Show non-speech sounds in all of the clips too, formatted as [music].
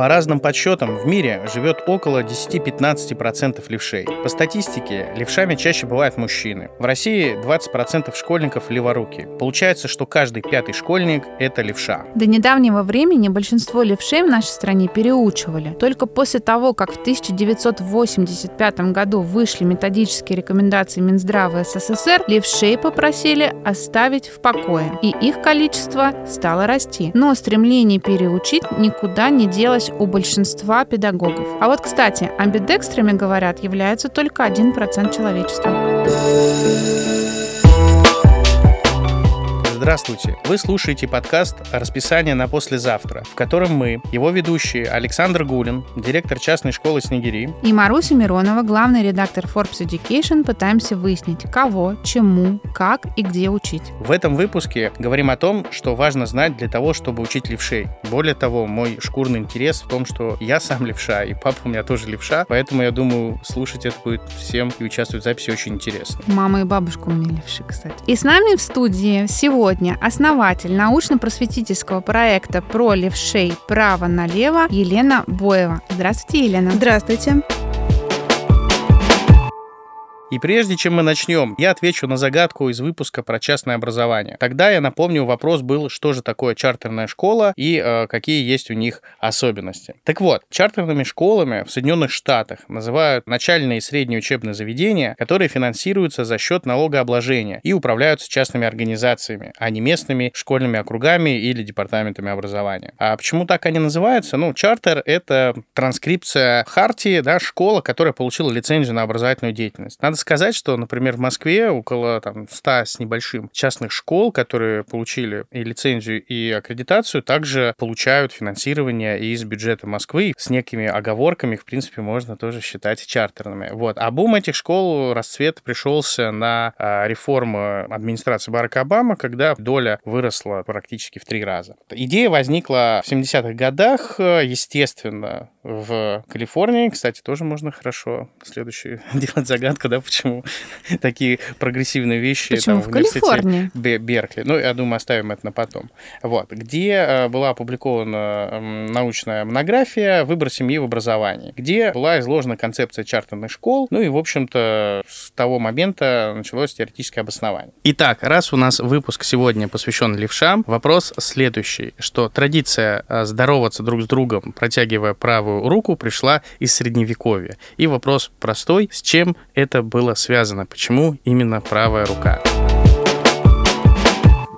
По разным подсчетам, в мире живет около 10-15% левшей. По статистике, левшами чаще бывают мужчины. В России 20% школьников леворуки. Получается, что каждый пятый школьник – это левша. До недавнего времени большинство левшей в нашей стране переучивали. Только после того, как в 1985 году вышли методические рекомендации Минздрава СССР, левшей попросили оставить в покое, и их количество стало расти. Но стремление переучить никуда не делось у большинства педагогов. А вот, кстати, амбидекстрами, говорят, является только 1% человечества. Здравствуйте! Вы слушаете подкаст «Расписание на послезавтра», в котором мы, его ведущие Александр Гулин, директор частной школы «Снегири», и Маруся Миронова, главный редактор Forbes Education, пытаемся выяснить, кого, чему, как и где учить. В этом выпуске говорим о том, что важно знать для того, чтобы учить левшей. Более того, мой шкурный интерес в том, что я сам левша, и папа у меня тоже левша, поэтому я думаю, слушать это будет всем и участвовать в записи очень интересно. Мама и бабушка у меня левши, кстати. И с нами в студии сегодня сегодня основатель научно-просветительского проекта про левшей «Право налево» Елена Боева. Здравствуйте, Елена. Здравствуйте. И прежде чем мы начнем, я отвечу на загадку из выпуска про частное образование. Тогда я напомню, вопрос был, что же такое чартерная школа и э, какие есть у них особенности. Так вот, чартерными школами в Соединенных Штатах называют начальные и средние учебные заведения, которые финансируются за счет налогообложения и управляются частными организациями, а не местными школьными округами или департаментами образования. А почему так они называются? Ну, чартер — это транскрипция хартии, да, школа, которая получила лицензию на образовательную деятельность. Надо сказать, что, например, в Москве около там, 100 с небольшим частных школ, которые получили и лицензию, и аккредитацию, также получают финансирование из бюджета Москвы. С некими оговорками, в принципе, можно тоже считать чартерными. Вот. А бум этих школ расцвет пришелся на а, реформу администрации Барака Обамы, когда доля выросла практически в три раза. Идея возникла в 70-х годах, естественно, в Калифорнии. Кстати, тоже можно хорошо следующую [laughs] делать загадку, да, почему такие прогрессивные вещи почему? там, в, в Калифорнии? Беркли. Ну, я думаю, оставим это на потом. Вот. Где э, была опубликована научная монография «Выбор семьи в образовании», где была изложена концепция чартерных школ, ну и, в общем-то, с того момента началось теоретическое обоснование. Итак, раз у нас выпуск сегодня посвящен левшам, вопрос следующий, что традиция э, здороваться друг с другом, протягивая правую руку, пришла из Средневековья. И вопрос простой, с чем это было связано? Почему именно правая рука?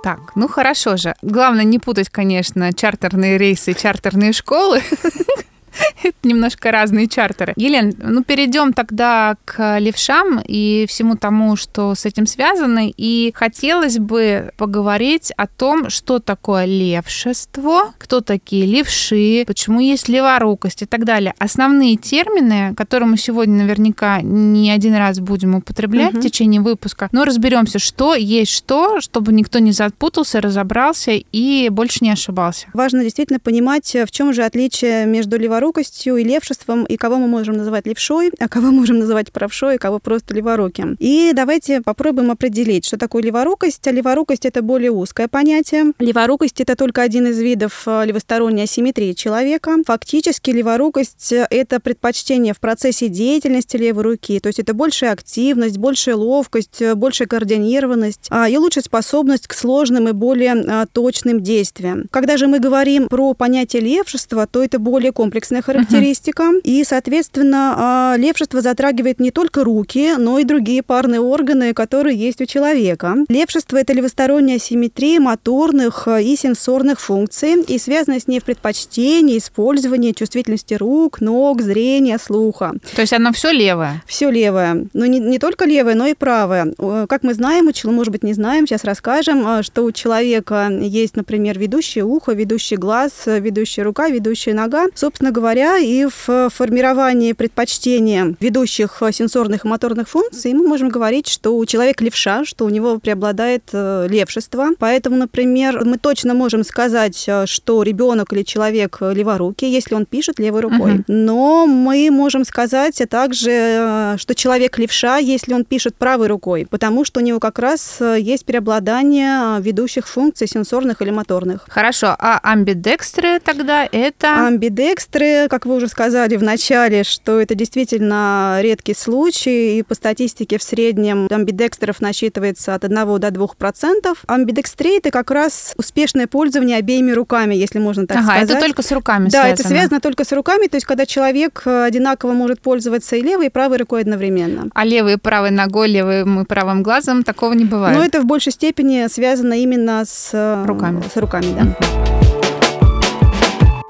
Так, ну хорошо же. Главное не путать, конечно, чартерные рейсы и чартерные школы. [laughs] [laughs] Это немножко разные чартеры. Елен, ну перейдем тогда к левшам и всему тому, что с этим связано. И хотелось бы поговорить о том, что такое левшество, кто такие левши, почему есть леворукость и так далее. Основные термины, которые мы сегодня наверняка не один раз будем употреблять угу. в течение выпуска, но разберемся, что есть что, чтобы никто не запутался, разобрался и больше не ошибался. Важно действительно понимать, в чем же отличие между леворукостью леворукостью и левшеством, и кого мы можем называть левшой, а кого [laughs] можем называть правшой, и кого просто леворуким. И давайте попробуем определить, что такое леворукость. Леворукость — это более узкое понятие. Леворукость — это только один из видов э, левосторонней асимметрии человека. Фактически леворукость — это предпочтение в процессе деятельности левой руки, то есть это большая активность, большая ловкость, э, большая координированность а, и лучшая способность к сложным и более а, точным действиям. Когда же мы говорим про понятие левшества, то это более комплексное комплексная характеристика. Uh-huh. И, соответственно, а, левшество затрагивает не только руки, но и другие парные органы, которые есть у человека. Левшество – это левосторонняя симметрия моторных а, и сенсорных функций и связана с ней в предпочтении, использовании чувствительности рук, ног, зрения, слуха. То есть оно все левое? Все левое. Но не, не только левое, но и правое. Как мы знаем, может быть, не знаем, сейчас расскажем, а, что у человека есть, например, ведущее ухо, ведущий глаз, ведущая рука, ведущая нога. Собственно говоря, говоря, и в формировании предпочтения ведущих сенсорных и моторных функций мы можем говорить, что у человека левша, что у него преобладает э, левшество. Поэтому, например, мы точно можем сказать, э, что ребенок или человек леворукий, если он пишет левой рукой. Угу. Но мы можем сказать также, э, что человек левша, если он пишет правой рукой, потому что у него как раз есть преобладание ведущих функций сенсорных или моторных. Хорошо, а амбидекстры тогда это? Амбидекстры как вы уже сказали в начале, что это действительно редкий случай, и по статистике в среднем амбидекстров насчитывается от 1 до 2 процентов. Амбидекстрия – это как раз успешное пользование обеими руками, если можно так ага, сказать. это только с руками Да, связано. это связано только с руками, то есть когда человек э, одинаково может пользоваться и левой, и правой рукой одновременно. А левой и правой ногой, левым и правым глазом такого не бывает. Но это в большей степени связано именно с э, Руками. С руками, да.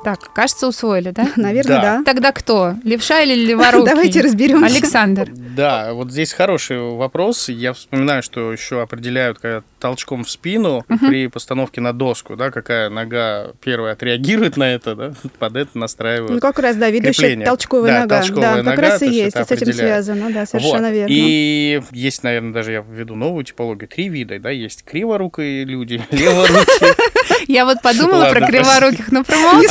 Так, кажется, усвоили, да? [laughs] Наверное, Да. да. Тогда кто? Левша или [laughs] леворукий? Давайте разберемся. Александр. Да, вот здесь хороший вопрос. Я вспоминаю, что еще определяют когда толчком в спину при постановке на доску, да, какая нога первая отреагирует на это, да, [laughs] под это настраивают. Ну, как раз, да, ведущая Крепление. толчковая Да, нога. толчковая да, как нога, раз то и есть и с этим связано, да, совершенно Вот. верно. И есть, наверное, даже я введу новую типологию. Три вида, да, есть криворукие люди, леворукие. Я вот подумала про криворуких, но промолчала.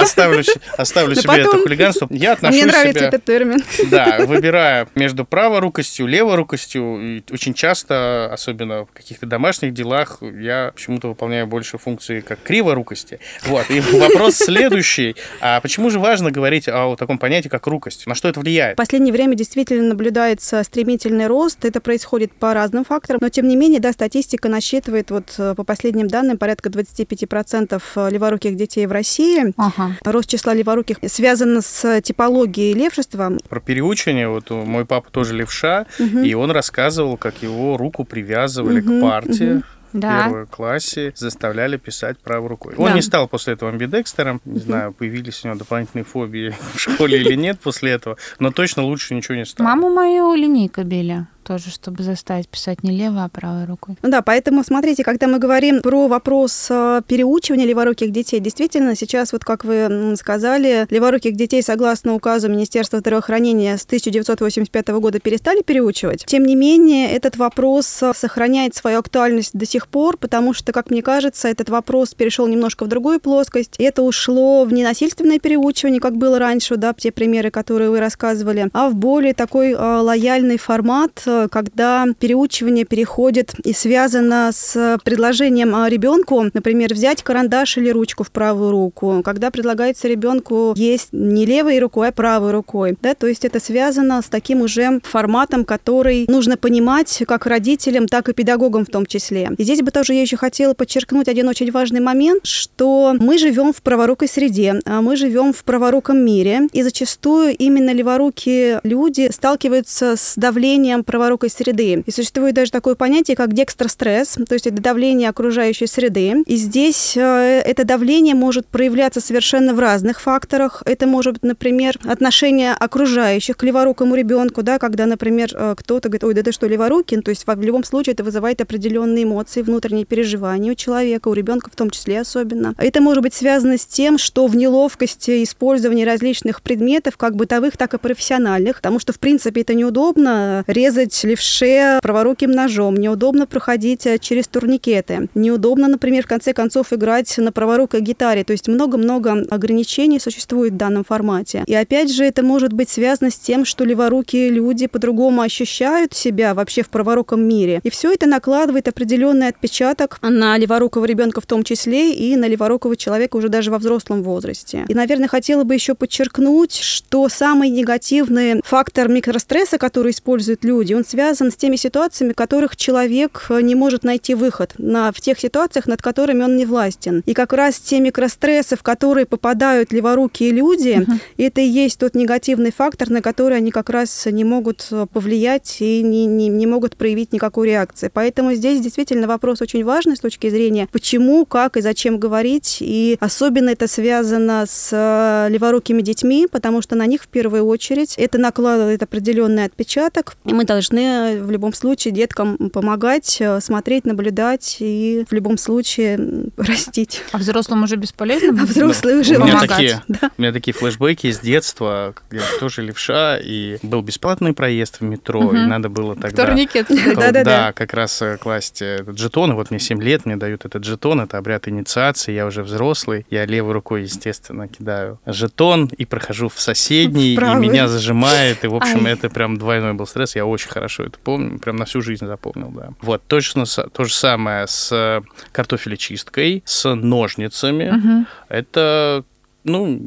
Оставлю, с- оставлю Но себе это потом- хулиганство. Я [laughs] отношу Мне нравится себя... этот термин. Да, [laughs] выбирая между праворукостью, леворукостью, и очень часто, особенно в каких-то домашних делах, я почему-то выполняю больше функции как криворукости. Вот, и [laughs] вопрос следующий. А почему же важно говорить о таком понятии, как рукость? На что это влияет? В последнее время действительно наблюдается стремительный рост. Это происходит по разным факторам. Но, тем не менее, да, статистика насчитывает, вот э, по последним данным, порядка 25% леворуких детей в России. Ага. Рост числа леворуких связан с типологией левшества. Про переучивание, вот мой папа тоже левша, и он рассказывал, как его руку привязывали Мгм, к парте. В Да. первой классе заставляли писать правой рукой. Он Да. не стал после этого амбидекстером. Не знаю, появились у него дополнительные фобии [laughs] в школе или нет после этого, но точно лучше ничего не стало. Маму мою линейка били. Тоже, чтобы заставить писать не левой, а правой рукой. Ну Да, поэтому смотрите, когда мы говорим про вопрос э, переучивания леворуких детей, действительно, сейчас, вот как вы сказали, леворуких детей, согласно указу Министерства здравоохранения с 1985 года, перестали переучивать. Тем не менее, этот вопрос э, сохраняет свою актуальность до сих пор, потому что, как мне кажется, этот вопрос перешел немножко в другую плоскость. Это ушло в ненасильственное переучивание, как было раньше, да, те примеры, которые вы рассказывали, а в более такой э, лояльный формат, когда переучивание переходит и связано с предложением э, ребенку, например, взять карандаш или ручку в правую руку, когда предлагается ребенку есть не левой рукой, а правой рукой, да, то есть это связано с таким уже форматом, который нужно понимать как родителям, так и педагогам в том числе. И здесь бы тоже я еще хотела подчеркнуть один очень важный момент, что мы живем в праворукой среде, а мы живем в праворуком мире, и зачастую именно леворукие люди сталкиваются с давлением праворукой среды. И существует даже такое понятие, как декстростресс, то есть это давление окружающей среды. И здесь э, это давление может проявляться совершенно в разных факторах. Это может быть, например, отношение окружающих к леворукому ребенку, да, когда, например, э, кто-то говорит, ой, да ты что, леворукий? Ну, То есть в любом случае это вызывает определенные эмоции, внутренние переживания у человека, у ребенка в том числе особенно. Это может быть связано с тем, что в неловкости использования различных предметов, как бытовых, так и профессиональных, потому что, в принципе, это неудобно резать левше праворуким ножом, неудобно проходить э, через турникеты, неудобно, например, в конце концов играть на праворукой гитаре. То есть много-много ограничений существует в данном формате. И опять же, это может быть связано с тем, что леворукие люди по-другому ощущают себя вообще в праворуком мире. И все это накладывает определенный отпечаток на леворукого ребенка в том числе и на леворукого человека уже даже во взрослом возрасте. И, наверное, хотела бы еще подчеркнуть, что самый негативный фактор микростресса, который используют люди, он связан с теми ситуациями, в которых человек э, не может найти выход, на, в тех ситуациях, над которыми он не властен. И как раз те микрострессы, в которые попадают леворукие люди, это и есть тот негативный фактор, на который они как раз не могут э, повлиять и не, не, не могут проявить никакой реакции. Поэтому здесь действительно вопрос очень важный с точки зрения, почему, как и зачем говорить. И особенно это связано с э, леворукими детьми, потому что на них в первую очередь это накладывает определенный отпечаток. И мы должны э, в любом случае деткам помогать, э, смотреть, наблюдать и в любом случае [laughs] растить. А взрослым уже бесполезно? А взрослые уже у меня помогать. такие, Да. у меня такие флешбеки из детства, когда я тоже левша, и был бесплатный проезд в метро, и Мгм. надо было тогда... Турникет. Да-да-да. Да, как раз э, класть этот жетон. И вот мне 7 лет, мне дают этот жетон, это обряд инициации, я уже взрослый. Я левой рукой, естественно, кидаю жетон и прохожу в соседний, и меня зажимает. И, в общем, Ай. это прям двойной был стресс. Я очень хорошо это помню, прям на всю жизнь запомнил, да. Вот, точно то же самое с э, картофелечисткой, с ножницами. Мгм. Это Ну,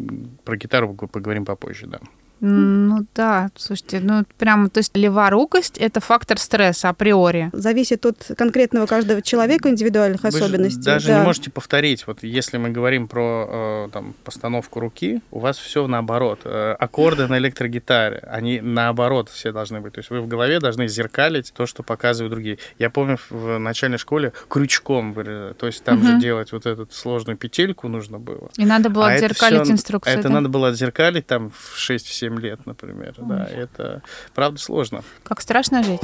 про гитару поговорим попозже, да. Ну да, слушайте, ну прямо, то есть леворукость – это фактор стресса априори. Зависит от конкретного каждого человека, индивидуальных Вы особенностей. даже да. не можете повторить. Вот если мы говорим про э, там, постановку руки, у вас все наоборот. Э, аккорды на электрогитаре, они наоборот все должны быть. То есть вы в голове должны зеркалить то, что показывают другие. Я помню в начальной школе крючком, то есть там же Мгм. делать вот эту сложную петельку нужно было. И надо было А это отзеркалить всё- инструкцию. Это да? надо было отзеркалить там в 6-7 лет, например. Да, это правда сложно. Как страшно жить.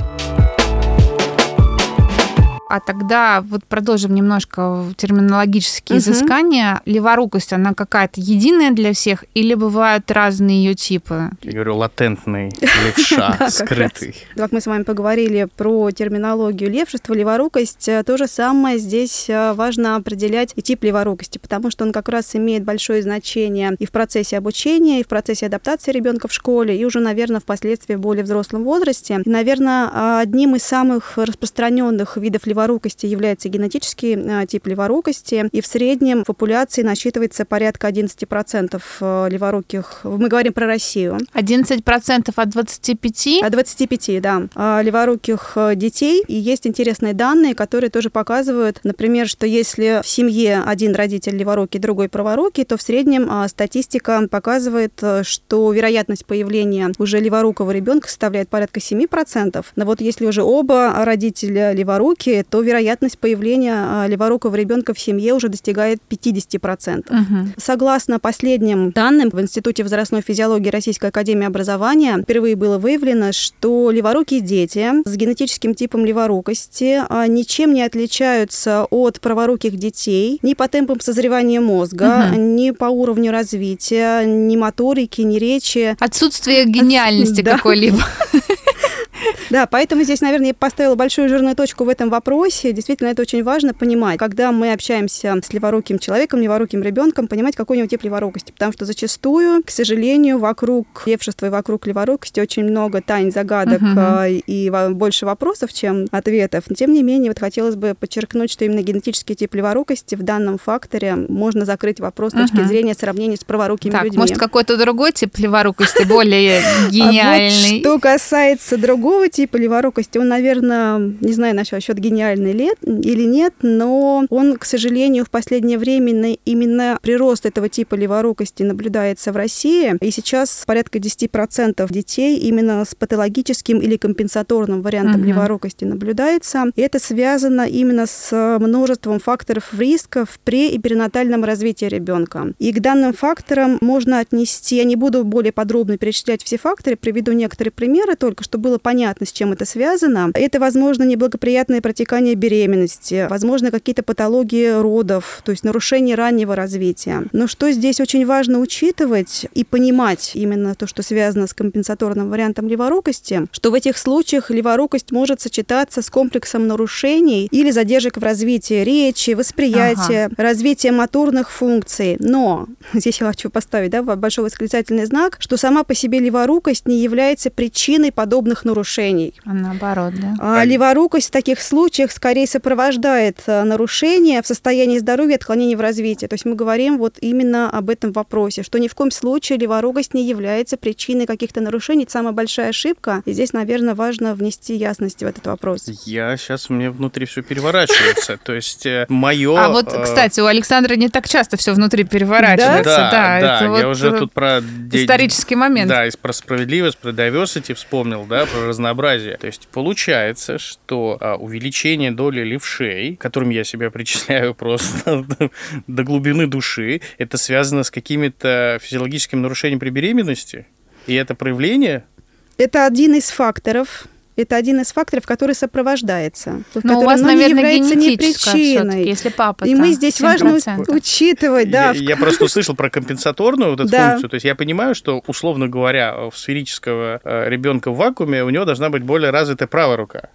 А тогда вот продолжим немножко терминологические Мгм. изыскания. Леворукость, она какая-то единая для всех или бывают разные ее типы? Я говорю, латентный левша, [laughs] как скрытый. Как мы с вами поговорили про терминологию левшества, леворукость, э, то же самое здесь э, важно определять и тип леворукости, потому что он как раз имеет большое значение и в процессе обучения, и в процессе адаптации ребенка в школе, и уже, наверное, впоследствии в более взрослом возрасте. И, наверное, одним из самых распространенных видов леворукости является генетический э, тип леворукости, и в среднем в популяции насчитывается порядка 11% э, леворуких. Мы говорим про Россию. 11% от 25? От 25, да, а, леворуких э, детей. И есть интересные данные, которые тоже показывают, например, что если в семье один родитель леворукий, другой праворукий, то в среднем а, статистика показывает, что вероятность появления уже леворукого ребенка составляет порядка 7%. Но вот если уже оба родителя леворукие, то вероятность появления а, леворукого ребенка в семье уже достигает 50%. Мгм. Согласно последним данным в Институте возрастной физиологии Российской Академии Образования, впервые было выявлено, что леворукие дети с генетическим типом леворукости а, ничем не отличаются от праворуких детей ни по темпам созревания мозга, Мгм. ни по уровню развития, ни моторики, ни речи. Отсутствие гениальности Да. какой-либо. Да, [laughs] поэтому здесь, наверное, я поставила большую жирную точку в этом вопросе. Действительно, это очень важно понимать, когда мы общаемся с леворуким человеком, леворуким ребенком, понимать, какой у него тип леворукости. Потому что зачастую, к сожалению, вокруг левшества и вокруг леворукости очень много тайн, загадок а, и больше вопросов, чем ответов. Но, тем не менее, вот хотелось бы подчеркнуть, что именно генетический тип леворукости в данном факторе можно закрыть вопрос с точки зрения сравнения с праворукими Так, людьми. может, какой-то другой тип леворукости более [laughs] А гениальный? вот что касается другого типа леворукости, он, наверное, не знаю насчет гениальный лет или нет, но он, к сожалению, в последнее время именно прирост этого типа леворукости наблюдается в России. И сейчас порядка 10% детей именно с патологическим или компенсаторным вариантом Мгм. леворукости наблюдается. И это связано именно с множеством факторов риска в пре- и перинатальном развитии ребенка. И к данным факторам можно отнести, я не буду более подробно перечислять все факторы, приведу некоторые примеры только, чтобы было понятно, с чем это связано. Это, возможно, неблагоприятное протекание беременности, возможно, какие-то патологии родов, то есть нарушение раннего развития. Но что здесь очень важно учитывать и понимать именно то, что связано с компенсаторным вариантом леворукости, что в этих случаях леворукость может сочетаться с комплексом нарушений или задержек в развитии речи, восприятия, развития моторных функций. Но [laughs] здесь я хочу поставить да, большой восклицательный знак, что сама по себе леворукость не является причиной подобных нарушений. А наоборот, да. А леворукость в таких случаях скорее сопровождает а, нарушения в состоянии здоровья и отклонений в развитии. То есть мы говорим вот именно об этом вопросе, что ни в коем случае леворукость не является причиной каких-то нарушений. Это самая большая ошибка. И здесь, наверное, важно внести ясность в этот вопрос. Я сейчас, у меня внутри все переворачивается. [laughs] То есть мое... А вот, кстати, у Александра не так часто все внутри переворачивается. Да, да, это я уже э, тут про... исторический момент. Да, про справедливость, про diversity вспомнил, да, про разнообразие. То есть получается, что а, увеличение доли левшей, которым я себя причисляю [laughs] просто до глубины души, это связано с какими-то физиологическими нарушениями при беременности? И это проявление? Это один из факторов. Это один из факторов, который сопровождается. Но который, у вас, но не наверное, является не причиной. если папа И мы здесь важно у- учитывать, да, Я, я просто [laughs] услышал про компенсаторную вот эту Да. функцию. То есть я понимаю, что, условно говоря, у сферического ребенка в вакууме у него должна быть более развитая правая рука.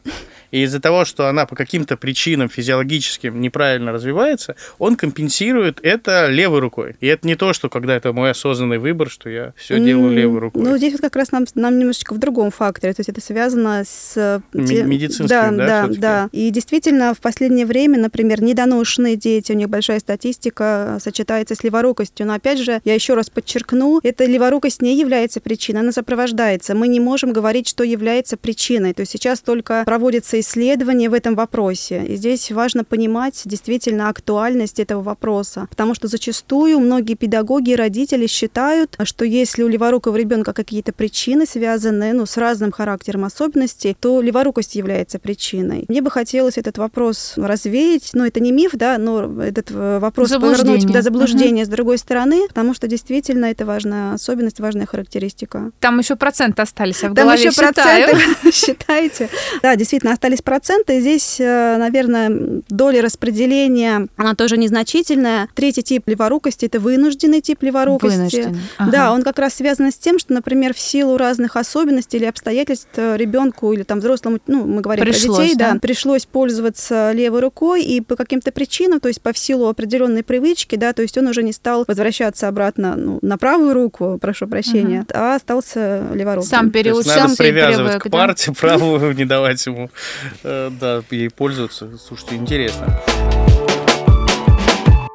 И из-за того, что она по каким-то причинам физиологическим неправильно развивается, он компенсирует это левой рукой. И это не то, что когда это мой осознанный выбор, что я все делаю левой рукой. Ну, здесь вот как раз нам, нам немножечко в другом факторе. То есть это связано с... Медицинским, да? Да, да, да. И действительно, в последнее время, например, недоношенные дети, у них большая статистика сочетается с леворукостью. Но опять же, я еще раз подчеркну, эта леворукость не является причиной, она сопровождается. Мы не можем говорить, что является причиной. То есть сейчас только проводятся исследования в этом вопросе. И здесь важно понимать действительно актуальность этого вопроса. Потому что зачастую многие педагоги и родители считают, что если у леворукого ребенка какие-то причины связаны ну, с разным характером особенностей, то леворукость является причиной. Мне бы хотелось этот вопрос развеять. Ну, это не миф, да, но этот э, вопрос повернуть до заблуждения угу. с другой стороны, потому что действительно это важная особенность, важная характеристика. Там еще проценты остались, а в Там голове еще считаю. проценты, [laughs] считаете. Да, действительно, остались проценты. Здесь, э, наверное, доля распределения, она тоже незначительная. Третий тип леворукости – это вынужденный тип леворукости. Вынужденный. Ага. Да, он как раз связан с тем, что, например, в силу разных особенностей или обстоятельств ребенку или там взрослому, ну, мы говорим пришлось, про детей, да? да, пришлось пользоваться левой рукой, и по каким-то причинам, то есть по силу определенной привычки, да, то есть он уже не стал возвращаться обратно ну, на правую руку, прошу прощения, угу. а остался леворуким. Сам переучился. Надо сам привязывать привык, к парте, [laughs] правую не давать ему, э, да, ей пользоваться. Слушайте, интересно.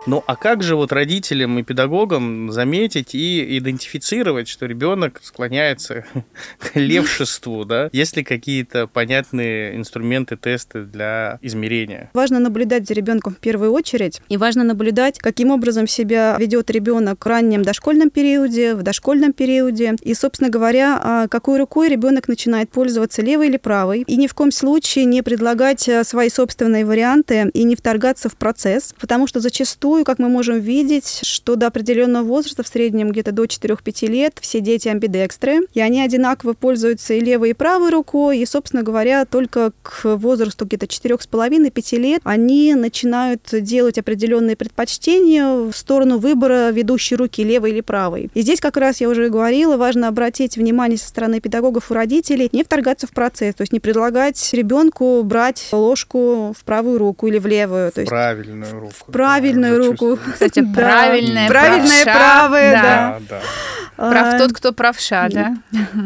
Ну а как же вот родителям и педагогам заметить и идентифицировать, что ребенок склоняется [laughs] к левшеству, да? Есть ли какие-то понятные инструменты, тесты для измерения? Важно наблюдать за ребенком в первую очередь, и важно наблюдать, каким образом себя ведет ребенок в раннем дошкольном периоде, в дошкольном периоде, и, собственно говоря, а, какой рукой ребенок начинает пользоваться левой или правой, и ни в коем случае не предлагать а, свои собственные варианты и не вторгаться в процесс, потому что зачастую зачастую, как мы можем видеть, что до определенного возраста, в среднем где-то до 4-5 лет, все дети амбидекстры, и они одинаково пользуются и левой, и правой рукой, и, собственно говоря, только к возрасту где-то 4,5-5 лет они начинают делать определенные предпочтения в сторону выбора ведущей руки, левой или правой. И здесь как раз, я уже говорила, важно обратить внимание со стороны педагогов и родителей, не вторгаться в процесс, то есть не предлагать ребенку брать ложку в правую руку или в левую. То есть правильную руку. В правильную руку руку. Кстати, правильная, правильная, правая, да. Прав тот, кто правша, да.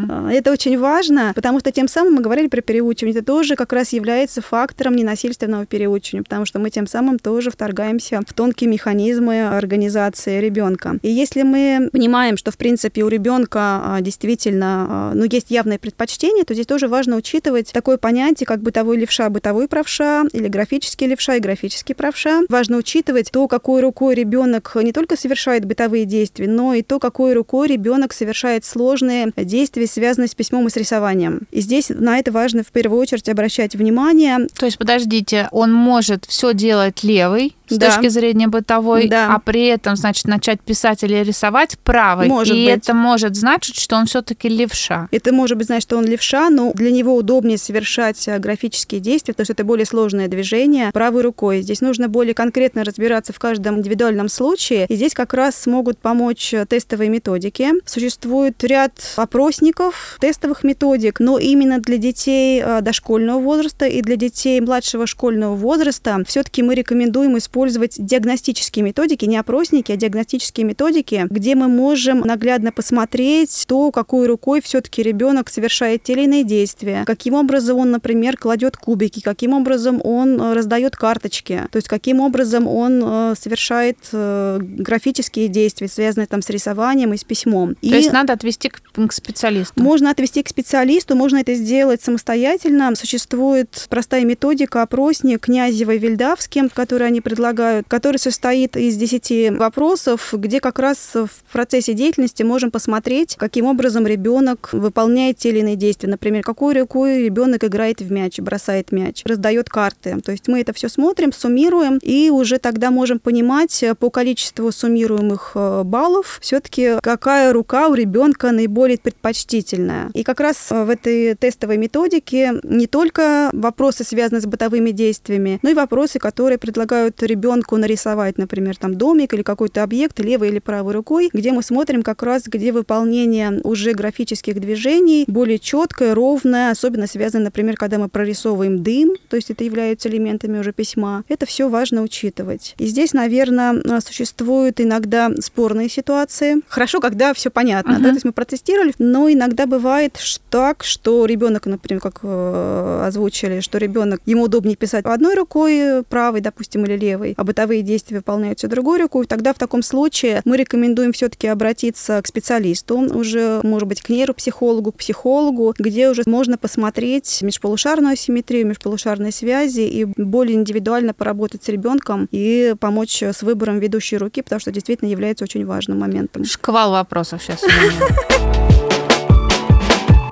А, это очень важно, потому что тем самым мы говорили про переучивание. Это тоже как раз является фактором ненасильственного переучивания, потому что мы тем самым тоже вторгаемся в тонкие механизмы организации ребенка. И если мы понимаем, что в принципе у ребенка а, действительно а, ну, есть явное предпочтение, то здесь тоже важно учитывать такое понятие, как бытовой левша, бытовой правша, или графический левша и графический правша. Важно учитывать то, какой рукой ребенок не только совершает бытовые действия, но и то, какой рукой ребенок совершает сложные действия, связанные с письмом и с рисованием. И здесь на это важно в первую очередь обращать внимание. То есть, подождите, он может все делать левый, с Да. точки зрения бытовой, Да. а при этом, значит, начать писать или рисовать правой. Может и быть. это может значить, что он все-таки левша. Это может быть, значит, что он левша, но для него удобнее совершать э, графические действия, потому что это более сложное движение правой рукой. Здесь нужно более конкретно разбираться в каждом индивидуальном случае. И здесь как раз смогут помочь э, тестовые методики. Существует ряд опросников, тестовых методик, но именно для детей э, дошкольного возраста и для детей младшего школьного возраста все-таки мы рекомендуем использовать диагностические методики, не опросники, а диагностические методики, где мы можем наглядно посмотреть то, какой рукой все-таки ребенок совершает те или иные действия, каким образом он, например, кладет кубики, каким образом он э, раздает карточки, то есть каким образом он э, совершает э, графические действия, связанные там с рисованием и с письмом. То есть надо отвести к, к специалисту. Можно отвести к специалисту, можно это сделать самостоятельно. Существует простая методика, опросник Князева и Вильдавски, который они предлагают, который состоит из 10 вопросов, где как раз в процессе деятельности можем посмотреть, каким образом ребенок выполняет те или иные действия. Например, какой рукой ребенок играет в мяч, бросает мяч, раздает карты. То есть мы это все смотрим, суммируем, и уже тогда можем понимать по количеству суммируемых э, баллов все-таки какая рука у ребенка наиболее предпочтительная. И как раз э, в этой тестовой методике не только вопросы, связанные с бытовыми действиями, но и вопросы, которые предлагают ребенку ребенку нарисовать, например, там домик или какой-то объект левой или правой рукой, где мы смотрим как раз, где выполнение уже графических движений более четкое, ровное, особенно связано, например, когда мы прорисовываем дым, то есть это является элементами уже письма. Это все важно учитывать. И здесь, наверное, существуют иногда спорные ситуации. Хорошо, когда все понятно, uh-huh. да, то есть мы протестировали, но иногда бывает так, что ребенок, например, как э, озвучили, что ребенок ему удобнее писать одной рукой правой, допустим, или левой, а бытовые действия выполняются другой рукой. Тогда в таком случае мы рекомендуем все-таки обратиться к специалисту, уже, может быть, к нейропсихологу, к психологу, где уже можно посмотреть межполушарную асимметрию, межполушарные связи и более индивидуально поработать с ребенком и помочь с выбором ведущей руки, потому что действительно является очень важным моментом. Шквал вопросов сейчас.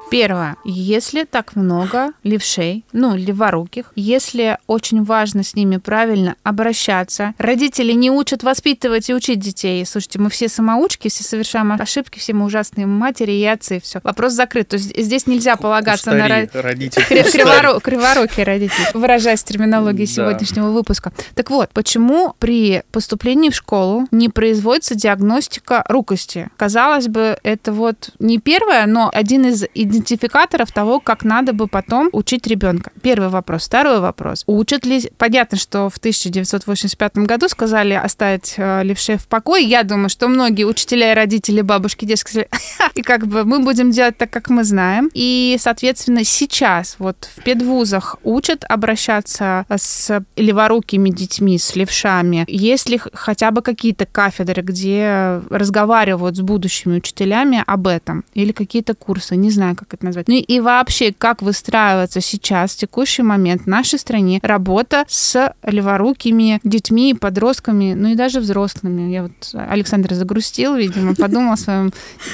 Первое. Если так много левшей, ну, леворуких, если очень важно с ними правильно обращаться, родители не учат воспитывать и учить детей. Слушайте, мы все самоучки, все совершаем ошибки, все мы ужасные матери и отцы, все. Вопрос закрыт. То есть здесь нельзя полагаться Устари, на родителей. Кривору... Криворукие родители, выражаясь терминологией сегодняшнего выпуска. Так вот, почему при поступлении в школу не производится диагностика рукости? Казалось бы, это вот не первое, но один из идентификаторов того, как надо бы потом учить ребенка. Первый вопрос. Второй вопрос. Учат ли... Понятно, что в 1985 году сказали оставить э, левшей в покое. Я думаю, что многие учителя и родители, бабушки, дедушки сказали, и как бы мы будем делать так, как мы знаем. И, соответственно, сейчас вот в педвузах учат обращаться с леворукими детьми, с левшами. Есть ли хотя бы какие-то кафедры, где разговаривают с будущими учителями об этом? Или какие-то курсы? Не знаю, как это назвать. Ну и вообще, как выстраивается сейчас, в текущий момент в нашей стране работа с леворукими детьми, подростками, ну и даже взрослыми. Я вот Александр загрустил, видимо, подумал о своем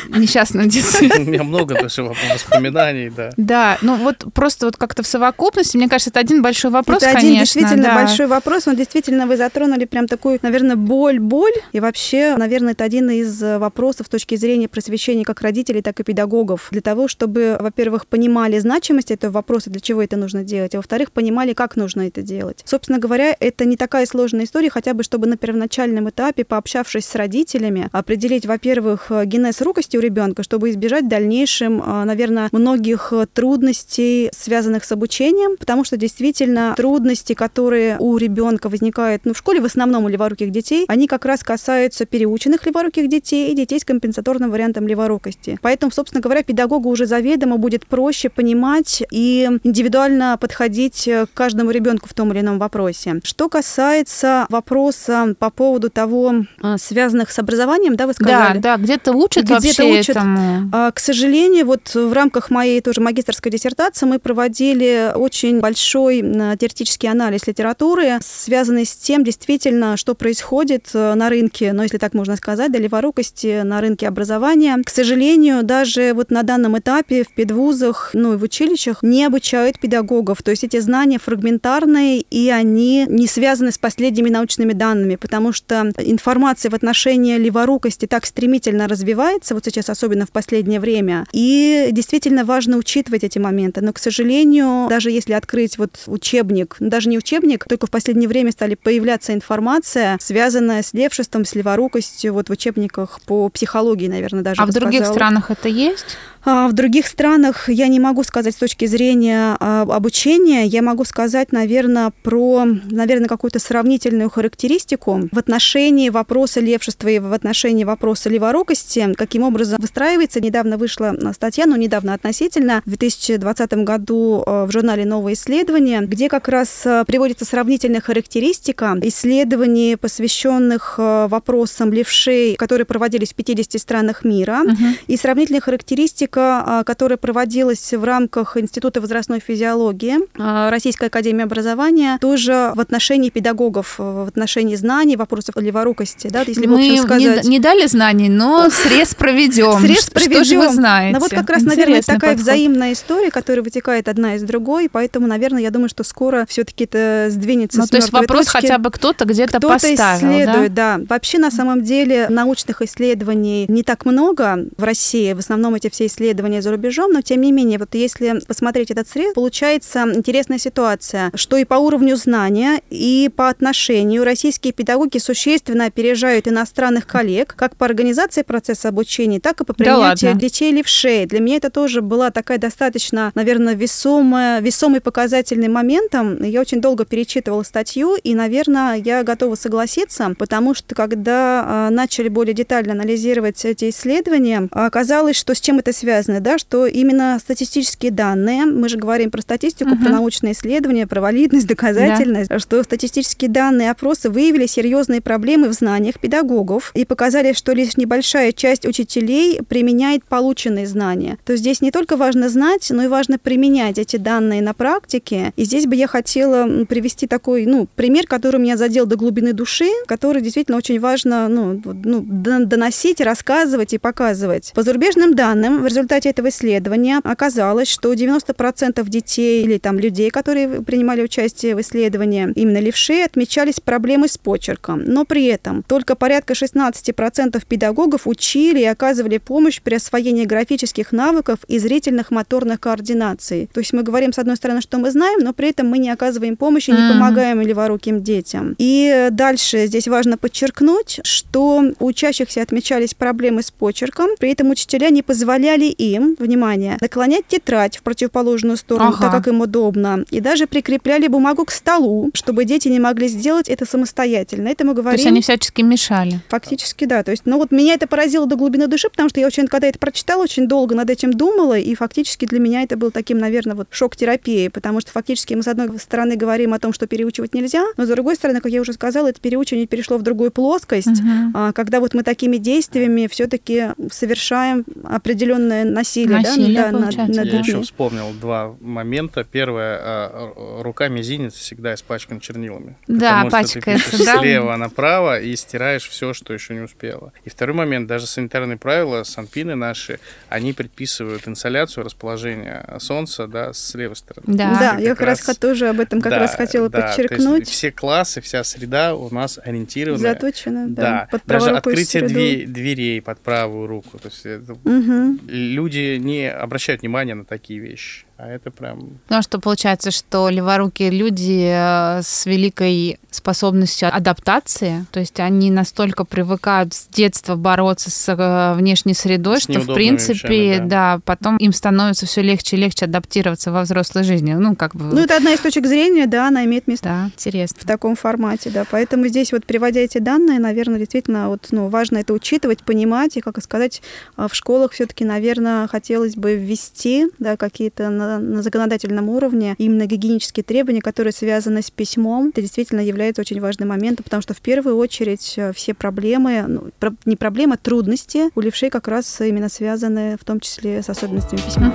несчастном детстве. У меня много даже воспоминаний, да. Да, ну вот просто вот как-то в совокупности, мне кажется, это один большой вопрос, это конечно. один действительно большой вопрос, он действительно вы затронули прям такую, наверное, боль-боль, и вообще, наверное, это один из вопросов с точки зрения просвещения как родителей, так и педагогов, для того, чтобы во-первых, понимали значимость этого вопроса, для чего это нужно делать, а во-вторых, понимали, как нужно это делать. Собственно говоря, это не такая сложная история, хотя бы чтобы на первоначальном этапе, пообщавшись с родителями, определить, во-первых, генез рукости у ребенка, чтобы избежать в дальнейшем, а, наверное, многих трудностей, связанных с обучением, потому что действительно трудности, которые у ребенка возникают, ну, в школе в основном у леворуких детей, они как раз касаются переученных леворуких детей и детей с компенсаторным вариантом леворукости. Поэтому, собственно говоря, педагогу уже заведомо заведомо будет проще понимать и индивидуально подходить к каждому ребенку в том или ином вопросе. Что касается вопроса по поводу того, а, связанных с образованием, да, вы сказали? Да, да, где-то учат где вообще учат. этому. А, к сожалению, вот в рамках моей тоже магистрской диссертации мы проводили очень большой теоретический анализ литературы, связанный с тем, действительно, что происходит э, на рынке, ну, если так можно сказать, да, леворукости на рынке образования. К сожалению, даже вот на данном этапе в педвузах, ну и в училищах не обучают педагогов. То есть эти знания фрагментарные, и они не связаны с последними научными данными, потому что информация в отношении леворукости так стремительно развивается, вот сейчас особенно в последнее время, и действительно важно учитывать эти моменты. Но, к сожалению, даже если открыть вот учебник, ну, даже не учебник, только в последнее время стали появляться информация, связанная с левшеством, с леворукостью, вот в учебниках по психологии, наверное, даже. А в других сказала. странах это есть? А в других странах я не могу сказать с точки зрения а, обучения, я могу сказать, наверное, про, наверное, какую-то сравнительную характеристику в отношении вопроса левшества и в отношении вопроса леворукости, каким образом выстраивается. Недавно вышла статья, ну, недавно относительно, в 2020 году а, в журнале «Новое исследование», где как раз приводится сравнительная характеристика исследований, посвященных вопросам левшей, которые проводились в 50 странах мира, угу. и сравнительная характеристика практика, а, которая проводилась в рамках Института возрастной физиологии а, Российской академии образования, тоже в отношении педагогов, в отношении знаний, вопросов леворукости, да, если Мы в общем сказать. Не, не дали знаний, но [laughs] срез проведем. Срез проведем. Что же вы знаете? Ну вот как раз, наверное, такая подход. взаимная история, которая вытекает одна из другой, поэтому, наверное, я думаю, что скоро все-таки это сдвинется ну, с то есть вопрос точки. хотя бы кто-то где-то кто поставил, исследует, да? да. Вообще, на самом деле, научных исследований не так много в России. В основном эти все исследования исследования за рубежом но тем не менее, вот если посмотреть этот срез, получается интересная ситуация, что и по уровню знания, и по отношению российские педагоги существенно опережают иностранных коллег, как по организации процесса обучения, так и по принятию да детей левшей. Для меня это тоже была такая достаточно, наверное, весомая, весомый показательный моментом. Я очень долго перечитывала статью, и, наверное, я готова согласиться, потому что когда а, начали более детально анализировать эти исследования, оказалось, что с чем это связано, да, что именно статистические данные, мы же говорим про статистику, угу. про научные исследования, про валидность, доказательность, да. что статистические данные опроса выявили серьезные проблемы в знаниях педагогов и показали, что лишь небольшая часть учителей применяет полученные знания. То здесь не только важно знать, но и важно применять эти данные на практике. И здесь бы я хотела привести такой ну, пример, который меня задел до глубины души, который действительно очень важно ну, ну, доносить, рассказывать и показывать. По зарубежным данным, в результате этого исследования оказалось, что 90% детей или там людей, которые принимали участие в исследовании, именно левши, отмечались проблемы с почерком. Но при этом только порядка 16% педагогов учили и оказывали помощь при освоении графических навыков и зрительных моторных координаций. То есть мы говорим, с одной стороны, что мы знаем, но при этом мы не оказываем помощи, не mm-hmm. помогаем леворуким детям. И дальше здесь важно подчеркнуть, что у учащихся отмечались проблемы с почерком, при этом учителя не позволяли им, внимание, наклонять тетрадь в противоположную сторону, ага. так как им удобно, и даже прикрепляли бумагу к столу, чтобы дети не могли сделать это самостоятельно. Это мы говорим... То есть они всячески мешали? Фактически, да. То есть, ну вот меня это поразило до глубины души, потому что я очень, когда это прочитала, очень долго над этим думала, и фактически для меня это был таким, наверное, вот шок-терапией, потому что фактически мы, с одной стороны, говорим о том, что переучивать нельзя, но с другой стороны, как я уже сказала, это переучивание перешло в другую плоскость, угу. когда вот мы такими действиями все-таки совершаем определенное насилие, насилие да, над, над Я еще вспомнил два момента. Первое, а, рука мизинец всегда испачкан чернилами. Да, пачкается, да. Слева направо и стираешь все, что еще не успела. И второй момент, даже санитарные правила, санпины наши, они предписывают инсоляцию, расположение солнца, да, с левой стороны. Да, да я как раз, раз тоже об этом как да, раз хотела да, подчеркнуть. все классы, вся среда у нас ориентированы. Заточена, да. да. Под даже открытие дверей, дверей под правую руку. То есть это, угу. Люди не обращают внимания на такие вещи. А это прям... Ну, а что получается, что леворукие люди э, с великой способностью адаптации, то есть они настолько привыкают с детства бороться с э, внешней средой, с что в принципе, вещами, да. да, потом им становится все легче и легче адаптироваться во взрослой жизни. Ну, как бы... Ну, это одна из точек зрения, да, она имеет место. Да, интересно. В таком формате, да. Поэтому здесь вот, приводя эти данные, наверное, действительно вот, ну, важно это учитывать, понимать, и, как сказать, а, в школах все-таки, наверное, хотелось бы ввести, да, какие-то на, законодательном уровне именно гигиенические требования, которые связаны с письмом, это действительно является очень важным моментом, потому что в первую очередь э, все проблемы, ну, не проблемы, а трудности у левшей как раз именно связаны в том числе с особенностями письма.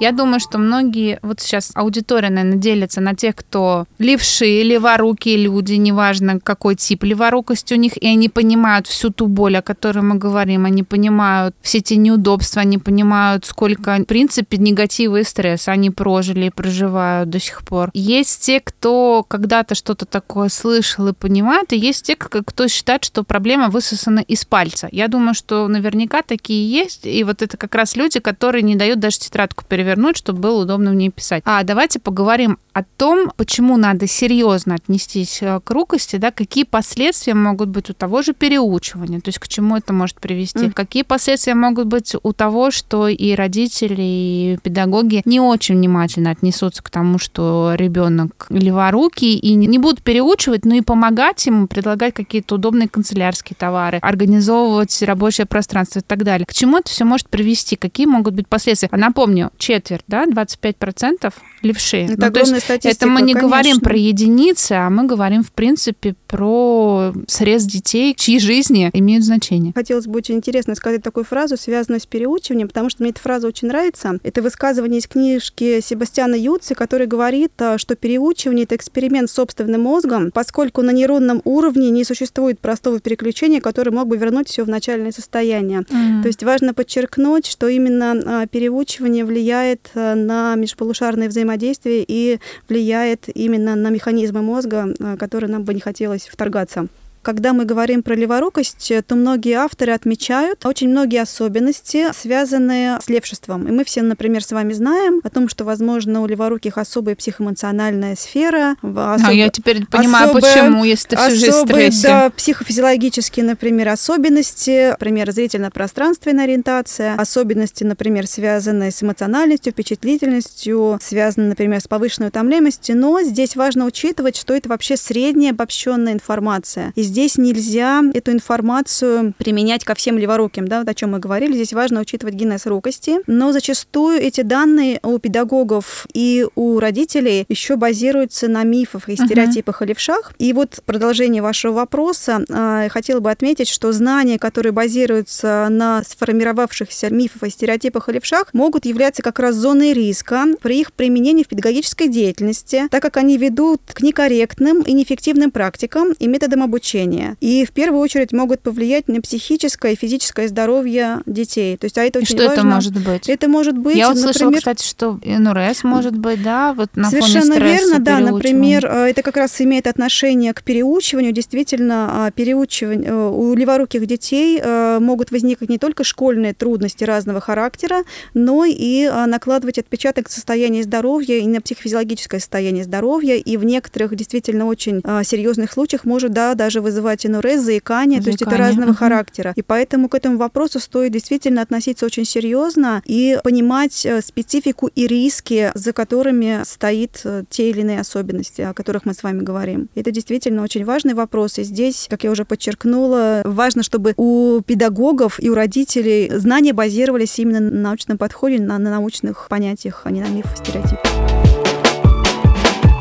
Я думаю, что многие, вот сейчас аудитория, наверное, делится на тех, кто левши, леворукие люди, неважно, какой тип леворукости у них, и они понимают всю ту боль, о которой мы говорим, они понимают все эти неудобства, они понимают, сколько, в принципе, негатива и стресса они прожили и проживают до сих пор. Есть те, кто когда-то что-то такое слышал и понимает, и есть те, кто считает, что проблема высосана из пальца. Я думаю, что наверняка такие есть, и вот это как раз люди, которые не дают даже тетрадку перевернуть перевернуть, чтобы было удобно в ней писать. А давайте поговорим о том, почему надо серьезно отнестись э, к рукости, да, какие последствия могут быть у того же переучивания, то есть к чему это может привести, mm. какие последствия могут быть у того, что и родители, и педагоги не очень внимательно отнесутся к тому, что ребенок леворукий, и не будут переучивать, но и помогать ему, предлагать какие-то удобные канцелярские товары, организовывать рабочее пространство и так далее. К чему это все может привести, какие могут быть последствия? Напомню, четверть, да, 25% левши. Это ну, то есть это мы не конечно. говорим про единицы, а мы говорим, в принципе, про срез детей, чьи жизни имеют значение. Хотелось бы очень интересно сказать такую фразу, связанную с переучиванием, потому что мне эта фраза очень нравится. Это высказывание из книжки Себастьяна Юци, который говорит, а, что переучивание — это эксперимент с собственным мозгом, поскольку на нейронном уровне не существует простого переключения, который мог бы вернуть все в начальное состояние. Mm. То есть важно подчеркнуть, что именно а, переучивание влияет а, на межполушарное взаимодействие и влияет именно на механизмы мозга, которые нам бы не хотелось вторгаться. Когда мы говорим про леворукость, то многие авторы отмечают очень многие особенности, связанные с левшеством. И мы все, например, с вами знаем о том, что, возможно, у леворуких особая психоэмоциональная сфера. Особ... А я теперь понимаю, особая, почему, если ты всю жизнь особые, да, психофизиологические, например, особенности, например, зрительно-пространственная ориентация, особенности, например, связанные с эмоциональностью, впечатлительностью, связанные, например, с повышенной утомляемостью. Но здесь важно учитывать, что это вообще средняя обобщенная информация. И здесь нельзя эту информацию применять ко всем леворуким, да, вот о чем мы говорили. Здесь важно учитывать генез рукости, но зачастую эти данные у педагогов и у родителей еще базируются на мифах и стереотипах uh-huh. о левшах. И вот продолжение вашего вопроса, э, хотела бы отметить, что знания, которые базируются на сформировавшихся мифах и стереотипах о левшах, могут являться как раз зоной риска при их применении в педагогической деятельности, так как они ведут к некорректным и неэффективным практикам и методам обучения. И в первую очередь могут повлиять на психическое и физическое здоровье детей. То есть, а это очень что важно. это может быть? Это может быть, Я вот например... слышала, кстати, что НРС может быть, да, вот на Совершенно фоне верно, да. Например, э, это как раз имеет отношение к переучиванию. Действительно, а, переучивание э, у леворуких детей э, могут возникнуть не только школьные трудности разного характера, но и а, накладывать отпечаток состояния здоровья и на психофизиологическое состояние здоровья. И в некоторых действительно очень а, серьезных случаях может, да, даже вызывать НРС, заикание, заикание. то есть это разного угу. характера. И поэтому к этому вопросу стоит действительно относиться очень серьезно и понимать специфику и риски, за которыми стоит те или иные особенности, о которых мы с вами говорим. Это действительно очень важный вопрос. И здесь, как я уже подчеркнула, важно, чтобы у педагогов и у родителей знания базировались именно на научном подходе, на, на научных понятиях, а не на мифах, стереотипах.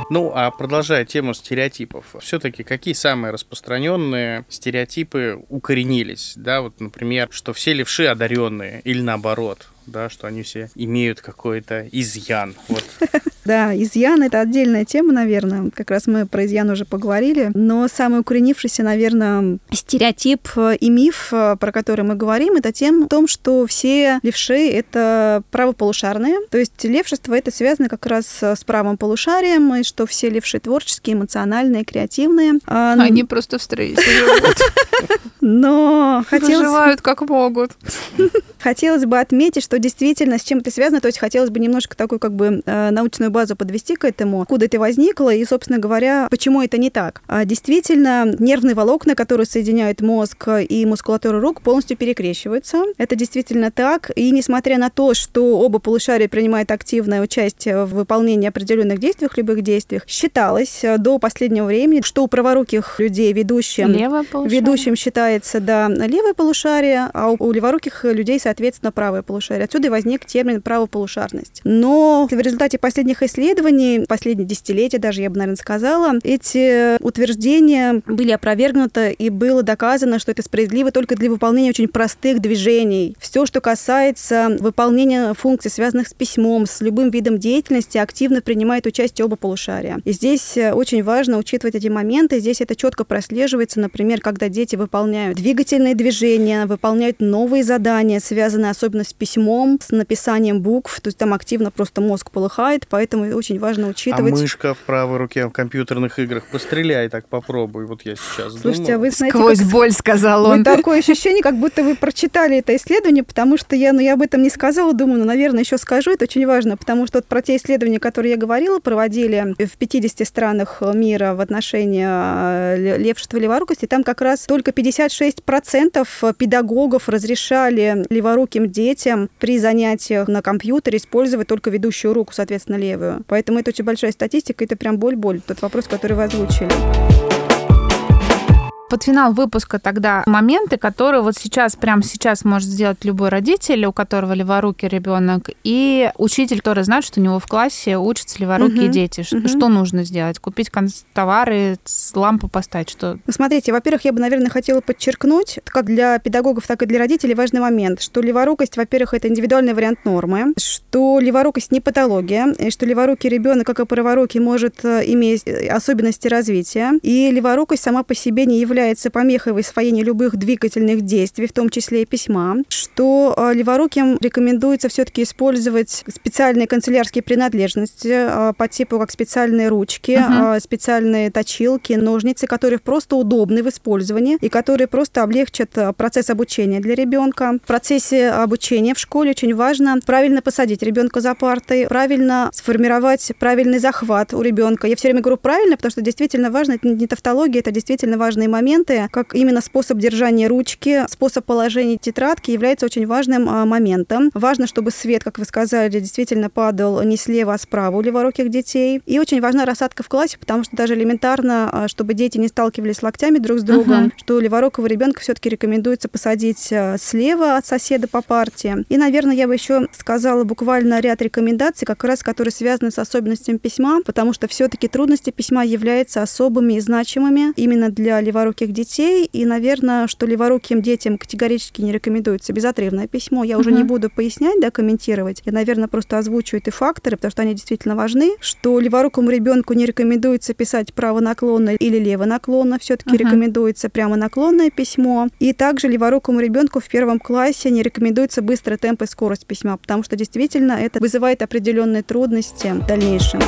Ну, а продолжая тему стереотипов, все-таки какие самые распространенные стереотипы укоренились? Да, вот, например, что все левши одаренные или наоборот, да, что они все имеют какой-то изъян. Вот. Да, изъян — это отдельная тема, наверное. Как раз мы про изъян уже поговорили. Но самый укоренившийся, наверное, стереотип и миф, про который мы говорим, это тем, в том, что все левши — это правополушарные. То есть левшество — это связано как раз с правым полушарием, и что все левши творческие, эмоциональные, креативные. А, они просто в стрессе. Но хотелось... Выживают как могут. [laughs] Хотелось бы отметить, что действительно с чем это связано, то есть хотелось бы немножко такую как бы э, научную базу подвести к этому, откуда это возникло и, собственно говоря, почему это не так. А действительно, нервные волокна, которые соединяют мозг и мускулатуру рук, полностью перекрещиваются. Это действительно так. И несмотря на то, что оба полушария принимают активное участие в выполнении определенных действий, любых действиях, считалось э, до последнего времени, что у праворуких людей ведущим, ведущим считается да, левое полушарие, а у леворуких людей, соответственно, правое полушарие. Отсюда и возник термин правополушарность. Но в результате последних исследований, последние десятилетия даже, я бы, наверное, сказала, эти утверждения были опровергнуты и было доказано, что это справедливо только для выполнения очень простых движений. Все, что касается выполнения функций, связанных с письмом, с любым видом деятельности, активно принимает участие оба полушария. И здесь очень важно учитывать эти моменты. Здесь это четко прослеживается, например, когда дети выполняют двигательные движения, выполняют новые задания, связанные особенно с письмом, с написанием букв. То есть там активно просто мозг полыхает, поэтому очень важно учитывать. А мышка в правой руке в компьютерных играх. Постреляй так, попробуй. Вот я сейчас Слушайте, думаю. а вы знаете... Сквозь как... боль, сказал он. Вы такое ощущение, как будто вы прочитали это исследование, потому что я, ну, я об этом не сказала, думаю, ну, наверное, еще скажу. Это очень важно, потому что вот про те исследования, которые я говорила, проводили в 50 странах мира в отношении э, левшества и леворукости, там как раз только 56% педагогов разрешали леворуким детям при занятиях на компьютере использовать только ведущую руку, соответственно, левую. Поэтому это очень большая статистика, это прям боль-боль, тот вопрос, который вы озвучили под финал выпуска тогда моменты, которые вот сейчас, прямо сейчас может сделать любой родитель, у которого леворукий ребенок, и учитель, который знает, что у него в классе учатся леворукие угу. дети. Угу. Что нужно сделать? Купить товары, лампу поставить? Что? Ну, смотрите, во-первых, я бы, наверное, хотела подчеркнуть, как для педагогов, так и для родителей важный момент, что леворукость, во-первых, это индивидуальный вариант нормы, что леворукость не патология, и что леворукий ребенок, как и праворукий, может э, иметь особенности развития, и леворукость сама по себе не является является помехой в освоении любых двигательных действий, в том числе и письма, что а, леворуким рекомендуется все-таки использовать специальные канцелярские принадлежности а, по типу как специальные ручки, uh-huh. специальные точилки, ножницы, которые просто удобны в использовании и которые просто облегчат процесс обучения для ребенка. В процессе обучения в школе очень важно правильно посадить ребенка за партой, правильно сформировать правильный захват у ребенка. Я все время говорю правильно, потому что действительно важно, это не тавтология, это действительно важные моменты, как именно способ держания ручки, способ положения тетрадки является очень важным а, моментом. Важно, чтобы свет, как вы сказали, действительно падал не слева, а справа у леворуких детей. И очень важна рассадка в классе, потому что даже элементарно, а, чтобы дети не сталкивались локтями друг с другом, uh-huh. что леворукого ребенка все-таки рекомендуется посадить а, слева от соседа по парте. И, наверное, я бы еще сказала буквально ряд рекомендаций, как раз которые связаны с особенностями письма, потому что все-таки трудности письма являются особыми и значимыми именно для леворуких детей. И, наверное, что леворуким детям категорически не рекомендуется безотрывное письмо. Я уже не буду пояснять, да, комментировать. Я, наверное, просто озвучу эти факторы, потому что они действительно важны. Что леворукому ребенку не рекомендуется писать правонаклонно или левонаклонно. Все-таки uh-huh. рекомендуется прямо наклонное письмо. И также леворукому ребенку в первом классе не рекомендуется быстрый темп и скорость письма, потому что действительно это вызывает определенные трудности в дальнейшем.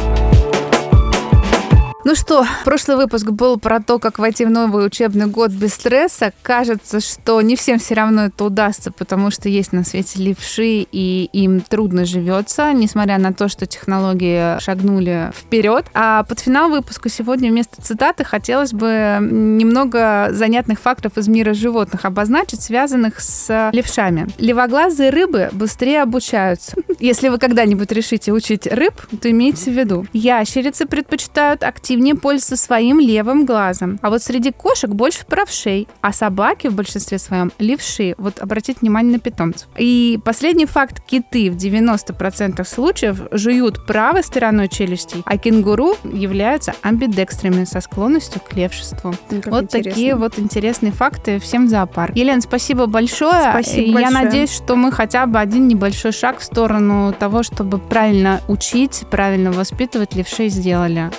Ну что, прошлый выпуск был про то, как войти в новый учебный год без стресса. Кажется, что не всем все равно это удастся, потому что есть на свете левши, и им трудно живется, несмотря на то, что технологии шагнули вперед. А под финал выпуска сегодня вместо цитаты хотелось бы немного занятных фактов из мира животных обозначить, связанных с левшами. Левоглазые рыбы быстрее обучаются. Если вы когда-нибудь решите учить рыб, то имейте в виду. Ящерицы предпочитают активно активнее пользуются своим левым глазом. А вот среди кошек больше правшей, а собаки в большинстве своем левши. Вот обратите внимание на питомцев. И последний факт. Киты в 90% случаев жуют правой стороной челюсти, а кенгуру являются амбидекстрами со склонностью к левшеству. Ну, вот интересно. такие вот интересные факты. Всем в зоопарк. Елена, спасибо большое. Спасибо Я большое. надеюсь, что мы хотя бы один небольшой шаг в сторону того, чтобы правильно учить, правильно воспитывать левшей сделали.